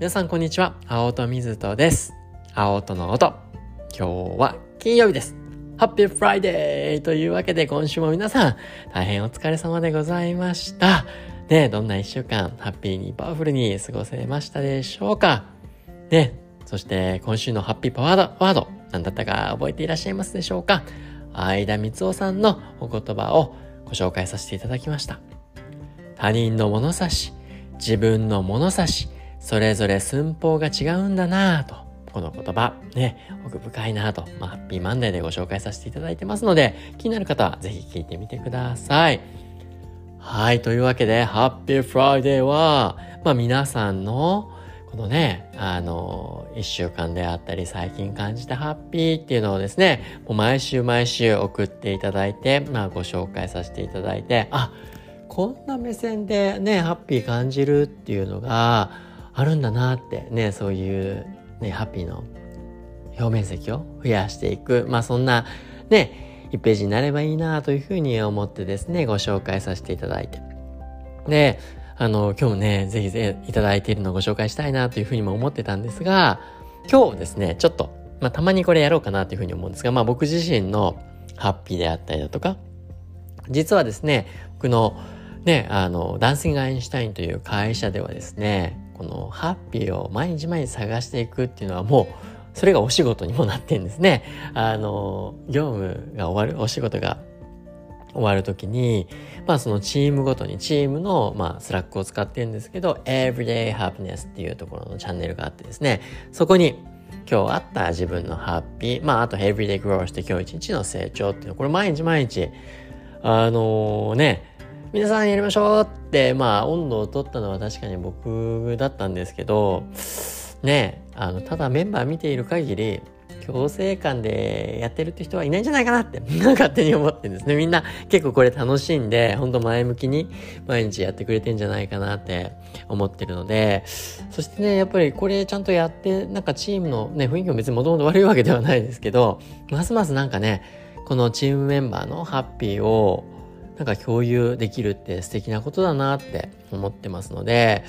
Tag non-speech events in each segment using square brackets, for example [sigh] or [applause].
皆さんこんにちは。青砥瑞人です。青砥の音。今日は金曜日です。ハッピーフライデーというわけで今週も皆さん大変お疲れ様でございました。ねどんな一週間ハッピーにパワフルに過ごせましたでしょうか？ねそして今週のハッピーパワードワード何だったか覚えていらっしゃいますでしょうか？相田みつをさんのお言葉をご紹介させていただきました。他人の物差し、自分の物差し、それぞれ寸法が違うんだなぁと、この言葉、ね、奥深いなぁと、まあ、ハッピーマンデーでご紹介させていただいてますので、気になる方はぜひ聞いてみてください。はい、というわけで、ハッピーフライデーは、まあ皆さんの、このね、あの、一週間であったり、最近感じたハッピーっていうのをですね、もう毎週毎週送っていただいて、まあご紹介させていただいて、あ、こんな目線でね、ハッピー感じるっていうのがあるんだなってね、そういうね、ハッピーの表面積を増やしていく。まあそんなね、1ページになればいいなというふうに思ってですね、ご紹介させていただいて。で、あの、今日もね、ぜひぜひいただいているのをご紹介したいなというふうにも思ってたんですが、今日ですね、ちょっと、まあたまにこれやろうかなというふうに思うんですが、まあ僕自身のハッピーであったりだとか、実はですね、僕のね、あの、ダンシング・アインシュタインという会社ではですね、このハッピーを毎日毎日探していくっていうのはもう、それがお仕事にもなってんですね。あの、業務が終わる、お仕事が終わるときに、まあそのチームごとに、チームの、まあスラックを使ってるんですけど、Everyday Happiness っていうところのチャンネルがあってですね、そこに今日あった自分のハッピー、まああと Everyday Grow して今日一日の成長っていうの、これ毎日毎日、あのー、ね、皆さんやりましょうって、まあ、温度を取ったのは確かに僕だったんですけど、ね、あの、ただメンバー見ている限り、強制感でやってるって人はいないんじゃないかなって、勝手に思ってるんですね。みんな結構これ楽しんで、ほんと前向きに毎日やってくれてんじゃないかなって思ってるので、そしてね、やっぱりこれちゃんとやって、なんかチームのね、雰囲気も別にもともと悪いわけではないですけど、ますますなんかね、このチームメンバーのハッピーをなんか共有できるって素敵なことだなって思ってますので、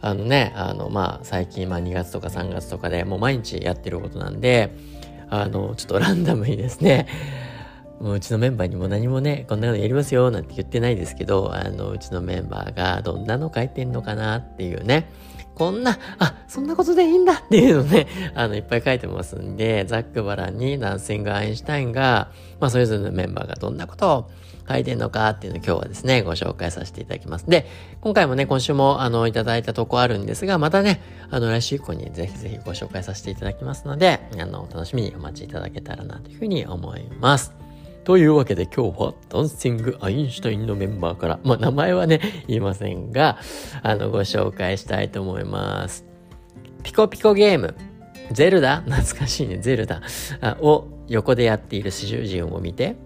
あのね、あの、まあ、最近、まあ、2月とか3月とかでもう毎日やってることなんで、あの、ちょっとランダムにですね、もううちのメンバーにも何もね、こんなのやりますよ、なんて言ってないですけど、あの、うちのメンバーがどんなの書いてんのかなっていうね、こんな、あ、そんなことでいいんだっていうのね、[laughs] あの、いっぱい書いてますんで、ザックバランにダンシング・アインシュタインが、まあ、それぞれのメンバーがどんなことを書いてんのかっていうのを今日はですね、ご紹介させていただきます。で、今回もね、今週もあの、いただいたとこあるんですが、またね、あの、来週以降にぜひぜひご紹介させていただきますので、あの、楽しみにお待ちいただけたらなというふうに思います。というわけで今日はダンシング・アインシュタインのメンバーから、まあ名前はね、言いませんが、あの、ご紹介したいと思います。ピコピコゲーム、ゼルダ？懐かしいね、ゼルダを横でやっている主人を見て、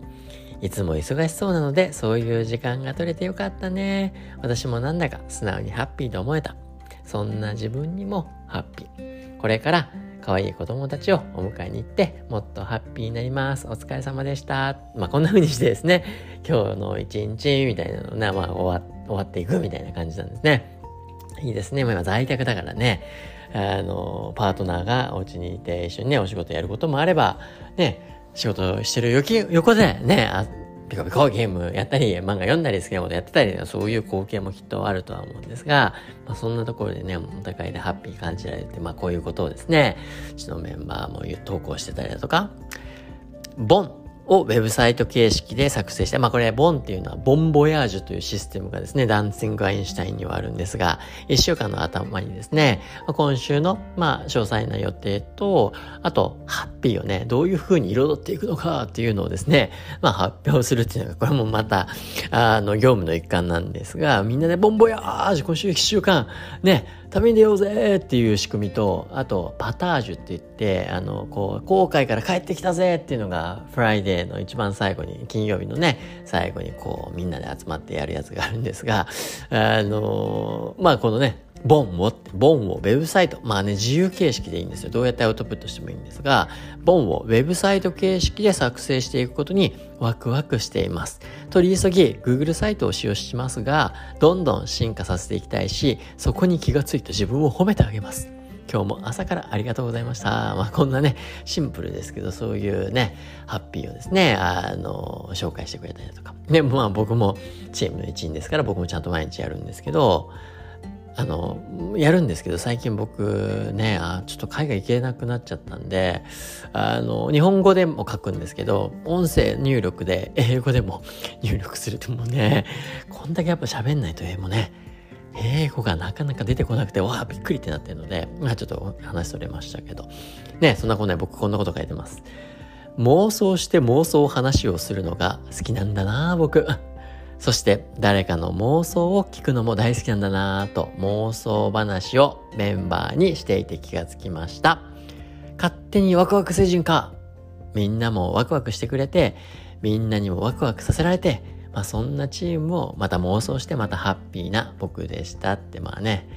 いつも忙しそうなので、そういう時間が取れてよかったね。私もなんだか素直にハッピーと思えた。そんな自分にもハッピー。これから可愛い子供たちをお迎えに行って、もっとハッピーになります。お疲れ様でした。まあ、こんな風にしてですね、今日の一日みたいなのね、まあ、終わ終わっていくみたいな感じなんですね。いいですね。まあ、今在宅だからね、あの、パートナーがお家にいて一緒にね、お仕事やることもあれば、ね、仕事してる横でね、ピコピコゲームやったり、漫画読んだり好きなことやってたり、そういう光景もきっとあるとは思うんですが、まあ、そんなところでね、お互いでハッピー感じられて、まあこういうことをですね、うちのメンバーも投稿してたりだとか、Bon をウェブサイト形式で作成して、まあこれ、 Bon っていうのは、 Bon Voyage というシステムがですね、ダンシング・アインシュタインにはあるんですが、一週間の頭にですね、今週の、まあ、詳細な予定と、あと、ハッピーをね、どういう風に彩っていくのかっていうのをですね、まあ発表するっていうのが、これもまた、あの、業務の一環なんですが、みんなで Bon Voyage、今週一週間、ね、旅に出ようぜっていう仕組みと、あと、 Partage って言って、あの、こう、航海から帰ってきたぜっていうのが、フライデーの一番最後に、金曜日のね、最後にこう、みんなで集まってやるやつがあるんですが、あの、まあ、このね、ボンを、ボンをウェブサイト、まあね、自由形式でいいんですよ。どうやってアウトプットしてもいいんですが、ボンをウェブサイト形式で作成していくことにワクワクしています。取り急ぎ Google サイトを使用しますが、どんどん進化させていきたいし、そこに気がついて自分を褒めてあげます。今日も朝からありがとうございました。まあこんなね、シンプルですけど、そういうね、ハッピーをですね、あの、紹介してくれたりとか。ね、まあ僕もチームの一員ですから僕もちゃんと毎日やるんですけど、あの、やるんですけど、最近僕ね、あ、ちょっと海外行けなくなっちゃったんで、あの、日本語でも書くんですけど、音声入力で英語でも [laughs] 入力するともうね、こんだけやっぱ喋んないと英語ね、英語がなかなか出てこなくて、わあ、びっくりってなってるので、まあちょっと話それましたけど。ね、そんなことね、僕こんなこと書いてます。妄想して妄想話をするのが好きなんだな僕。そして誰かの妄想を聞くのも大好きなんだなぁと妄想話をメンバーにしていて気がつきました。勝手にワクワク星人か。みんなもワクワクしてくれて、みんなにもワクワクさせられて、まあそんなチームをまた妄想してまたハッピーな僕でしたってまあね、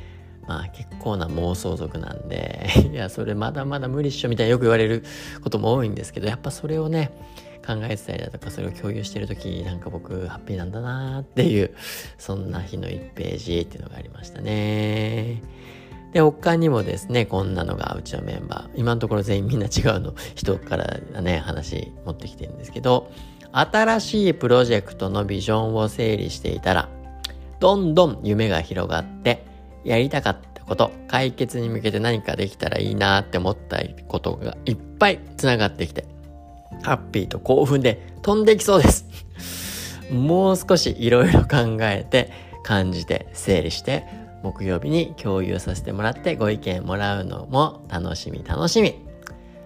まあ結構な妄想族なんで、[laughs] いやそれまだまだ無理っしょみたいなよく言われることも多いんですけど、やっぱそれをね、考えてたりだとかそれを共有してる時なんか僕ハッピーなんだなっていうそんな日の1ページっていうのがありましたね。で他にもですねこんなのがうちのメンバー今のところ全員みんな違うの人からね話持ってきてるんですけど新しいプロジェクトのビジョンを整理していたらどんどん夢が広がってやりたかったこと解決に向けて何かできたらいいなって思ったことがいっぱいつながってきてハッピーと興奮で飛んできそうです。もう少しいろいろ考えて、感じて、整理して、木曜日に共有させてもらってご意見もらうのも楽しみ楽しみ。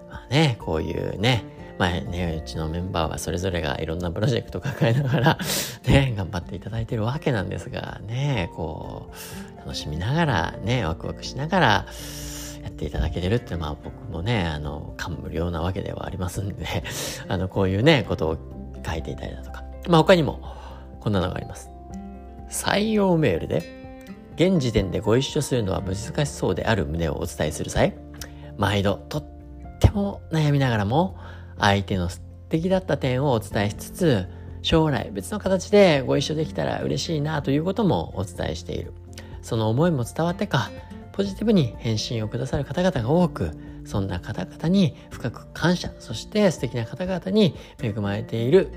まあね、こういうね、まあね、うちのメンバーはそれぞれがいろんなプロジェクト抱えながら、[laughs] ね、頑張っていただいてるわけなんですが、ね、こう、楽しみながら、ね、ワクワクしながら、やっていただけてるって、まあ僕もね、あの、感無量なわけではありますんで、[laughs] あの、こういうね、ことを書いていたりだとか。まあ他にも、こんなのがあります。採用メールで、現時点でご一緒するのは難しそうである旨をお伝えする際、毎度とっても悩みながらも、相手の素敵だった点をお伝えしつつ、将来別の形でご一緒できたら嬉しいなということもお伝えしている。その思いも伝わってか、ポジティブに返信をくださる方々が多く、そんな方々に深く感謝、そして素敵な方々に恵まれている、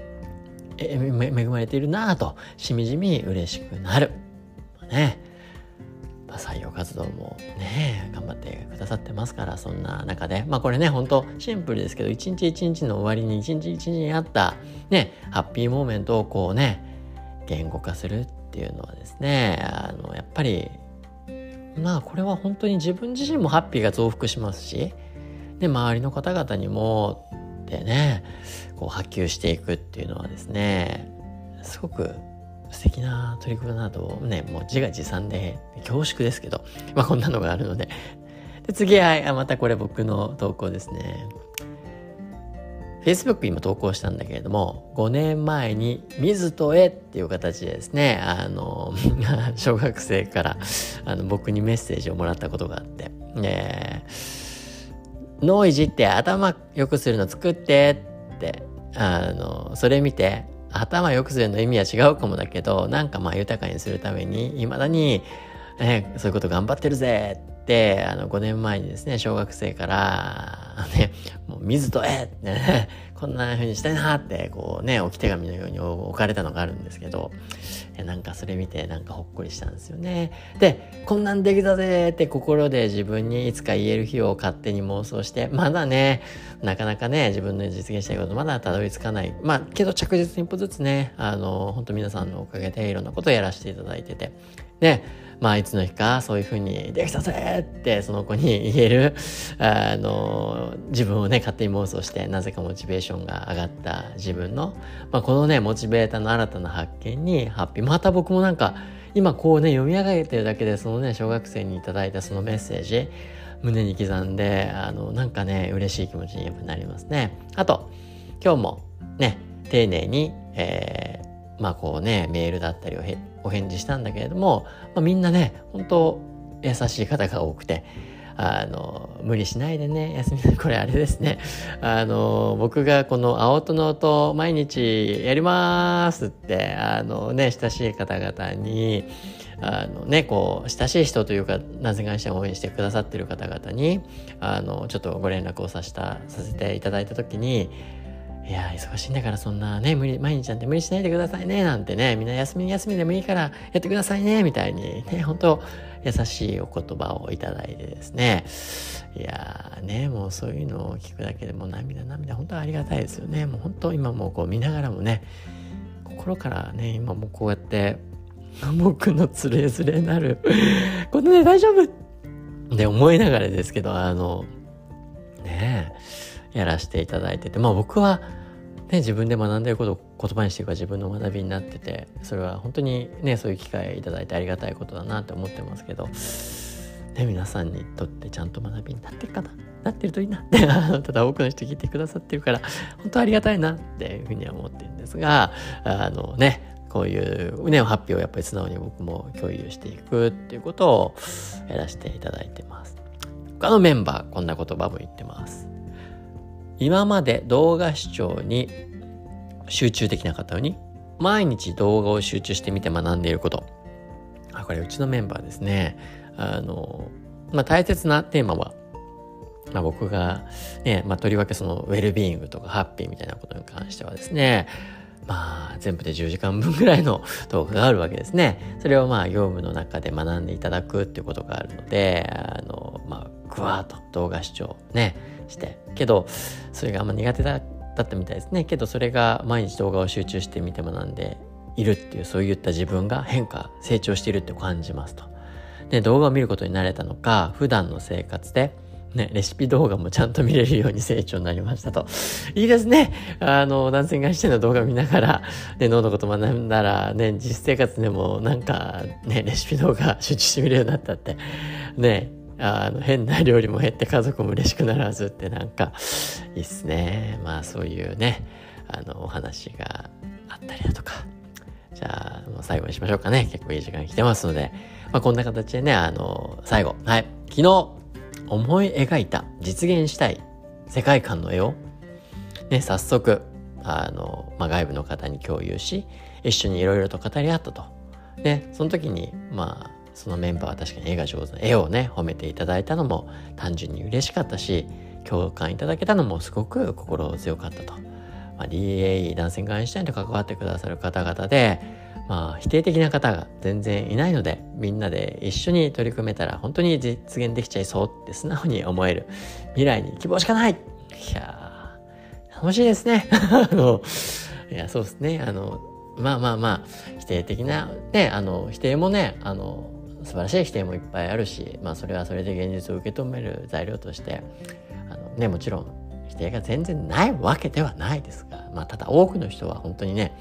え恵まれているなぁと、しみじみ嬉しくなる。ね。まあ、採用活動もね、頑張ってくださってますから、そんな中で、まあこれね、ほんとシンプルですけど、一日一日の終わりに一日一日にあった、ね、ハッピーモーメントをこうね、言語化するっていうのはですね、あの、やっぱりまあこれは本当に自分自身もハッピーが増幅しますしで周りの方々にもってねこう波及していくっていうのはですねすごく素敵な取り組みなどねもう自画自賛で恐縮ですけどまあこんなのがあるので。で次はまたこれ僕の投稿ですね。Facebook 今投稿したんだけれども、5年前に水とへっていう形でですね、あの、[laughs] 小学生からあの僕にメッセージをもらったことがあって、脳いじって頭良くするの作ってって、あの、それ見て、頭良くするの意味は違うかもだけど、なんかまあ豊かにするために、未だに、ね、そういうこと頑張ってるぜって、あの、5年前にですね、小学生から、ね、もう水とえってね、[laughs] こんな風にしたいなって、こうね、置き手紙のように置かれたのがあるんですけど、えなんかそれ見てなんかほっこりしたんですよね。で、こんなんできたぜって心で自分にいつか言える日を勝手に妄想して、まだね、なかなかね、自分の実現したいことまだたどり着かない。まあ、けど着実に一歩ずつね、あの、本当皆さんのおかげでいろんなことをやらせていただいてて、で、まあ、いつの日かそういうふうにできたぜってその子に言える、[laughs] あの、自分をね、勝手に妄想して、なぜかモチベーションが上がった自分の、まあ、このね、モチベーターの新たな発見にハッピー。また僕もなんか、今こうね、読み上げてるだけで、そのね、小学生にいただいたそのメッセージ、胸に刻んで、あの、なんかね、嬉しい気持ちになりますね。あと、今日もね、丁寧に、えー、まあこうね、メールだったりをお返事したんだけれども、まあ、みんなね、本当優しい方が多くて、あの、無理しないでね、休みこれあれですね。あの、僕がこの青との音毎日やりますって、あのね、親しい方々に、あのね、こう、親しい人というか、なぜ会社を応援してくださってる方々に、あの、ちょっとご連絡をさせた、させていただいた時に、いや、忙しいんだからそんなね、無理、毎日なんて無理しないでくださいね、なんてね、みんな休み休みでもいいからやってくださいね、みたいにね、本当優しいお言葉をいただいてですね、いやね、もうそういうのを聞くだけでも涙涙、本当ありがたいですよね。もう本当今もこう見ながらもね、心からね、今もこうやって、僕のつれづれなるこのね、大丈夫？って思いながらですけど、あの、ねえやらせていただいてて、まあ僕は、ね、自分で学んでることを言葉にしていくか自分の学びになっててそれは本当にねそういう機会いただいてありがたいことだなって思ってますけど、ね、皆さんにとってちゃんと学びになってるかな？なってるといいなって [laughs] ただ多くの人聞いてくださってるから本当ありがたいなっていうふうには思ってるんですがあのねこういうね、ハッピーをやっぱり素直に僕も共有していくっていうことをやらせていただいてます。他のメンバーこんな言葉も言ってます。今まで動画視聴に集中できなかったのに、毎日動画を集中してみて学んでいること。あ、これうちのメンバーですね。あの、まあ、大切なテーマは、まあ、僕がね、まあ、とりわけそのウェルビーイングとかハッピーみたいなことに関してはですね、まあ、全部で10時間分ぐらいの [laughs] 動画があるわけですね。それをまあ、業務の中で学んでいただくっていうことがあるので、あの、まあ、ぐわーっと動画視聴ね、してけどそれがあんま苦手だったみたいですねけどそれが毎日動画を集中して見て学んでいるっていうそういった自分が変化成長しているって感じますと。で動画を見ることに慣れたのか普段の生活でね、レシピ動画もちゃんと見れるように成長になりましたと。いいですね。あの、男性がしての動画見ながら、ね、脳のこと学んだら、ね、実生活でもなんか、ね、レシピ動画集中してみるようになったって。ね、あの変な料理も減って家族も嬉しくならずってなんかいいっすね。まあそういうねあのお話があったりだとか。じゃあもう最後にしましょうかね。結構いい時間来てますので、まあ、こんな形でねあの最後。はい。昨日思い描いた実現したい世界観の絵を。ね早速あの、まあ、外部の方に共有し一緒にいろいろと語り合ったと。でその時にまあそのメンバーは確かに絵が上手な絵をね褒めていただいたのも単純に嬉しかったし共感いただけたのもすごく心強かったと、まあ、DAE 男性がインシュタインと関わってくださる方々でまあ否定的な方が全然いないのでみんなで一緒に取り組めたら本当に実現できちゃいそうって素直に思える未来に希望しかない。いや楽しいですね。[laughs] あのいやそうですね。あのまあまあまあ否定的なねあの否定もねあの素晴らしい否定もいっぱいあるし、まあ、それはそれで現実を受け止める材料としてあの、ね、もちろん否定が全然ないわけではないですが、まあ、ただ多くの人は本当にね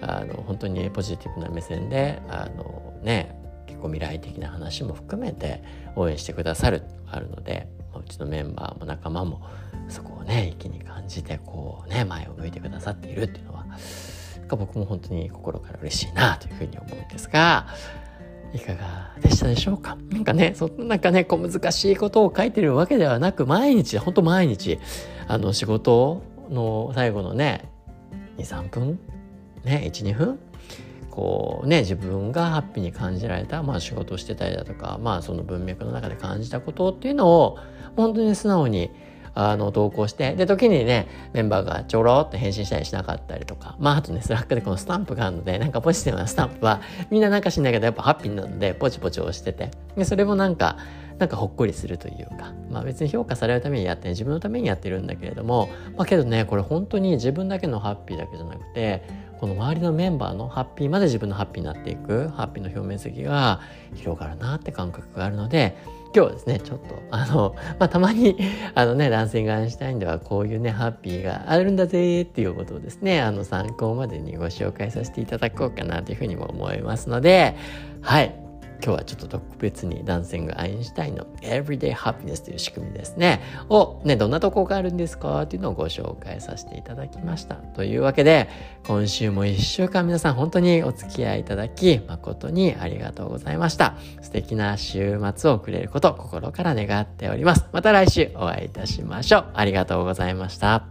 あの本当にポジティブな目線であの、ね、結構未来的な話も含めて応援してくださるあるのでうちのメンバーも仲間もそこをね一気に感じてこうね前を向いてくださっているっていうのは僕も本当に心から嬉しいなというふうに思うんですがいかがでしたでしょうか？なんかね、そんなんかね、こう難しいことを書いてるわけではなく、毎日、ほんと毎日、あの仕事の最後のね、2、3分ね、1、2分こうね、自分がハッピーに感じられた、まあ仕事をしてたりだとか、まあその文脈の中で感じたことっていうのを、本当に素直にあの、投稿して、で、時にね、メンバーがちょろっと返信したりしなかったりとか、まあ、あとね、スラックでこのスタンプがあるので、なんかポジティブなスタンプは、みんななんかしないけど、やっぱハッピーなので、ポチポチ押してて、で、それもなんか、なんかほっこりするというか、まあ別に評価されるためにやって、自分のためにやってるんだけれども、まあけどね、これ本当に自分だけのハッピーだけじゃなくて、この周りのメンバーのハッピーまで自分のハッピーになっていく、ハッピーの表面積が広がるなって感覚があるので、今日ですね、ちょっと、あの、[laughs] まあ、たまに、[laughs] あのね、男性がアインシュタインではこういうね、ハッピーがあるんだぜっていうことをですね、あの、参考までにご紹介させていただこうかなというふうにも思いますので、はい。今日はちょっと特別に男性がアインシュタインの Everyday Happiness という仕組みですね。をね、どんなとこがあるんですか？っていうのをご紹介させていただきました。というわけで、今週も一週間皆さん本当にお付き合いいただき、誠にありがとうございました。素敵な週末をくれること、心から願っております。また来週お会いいたしましょう。ありがとうございました。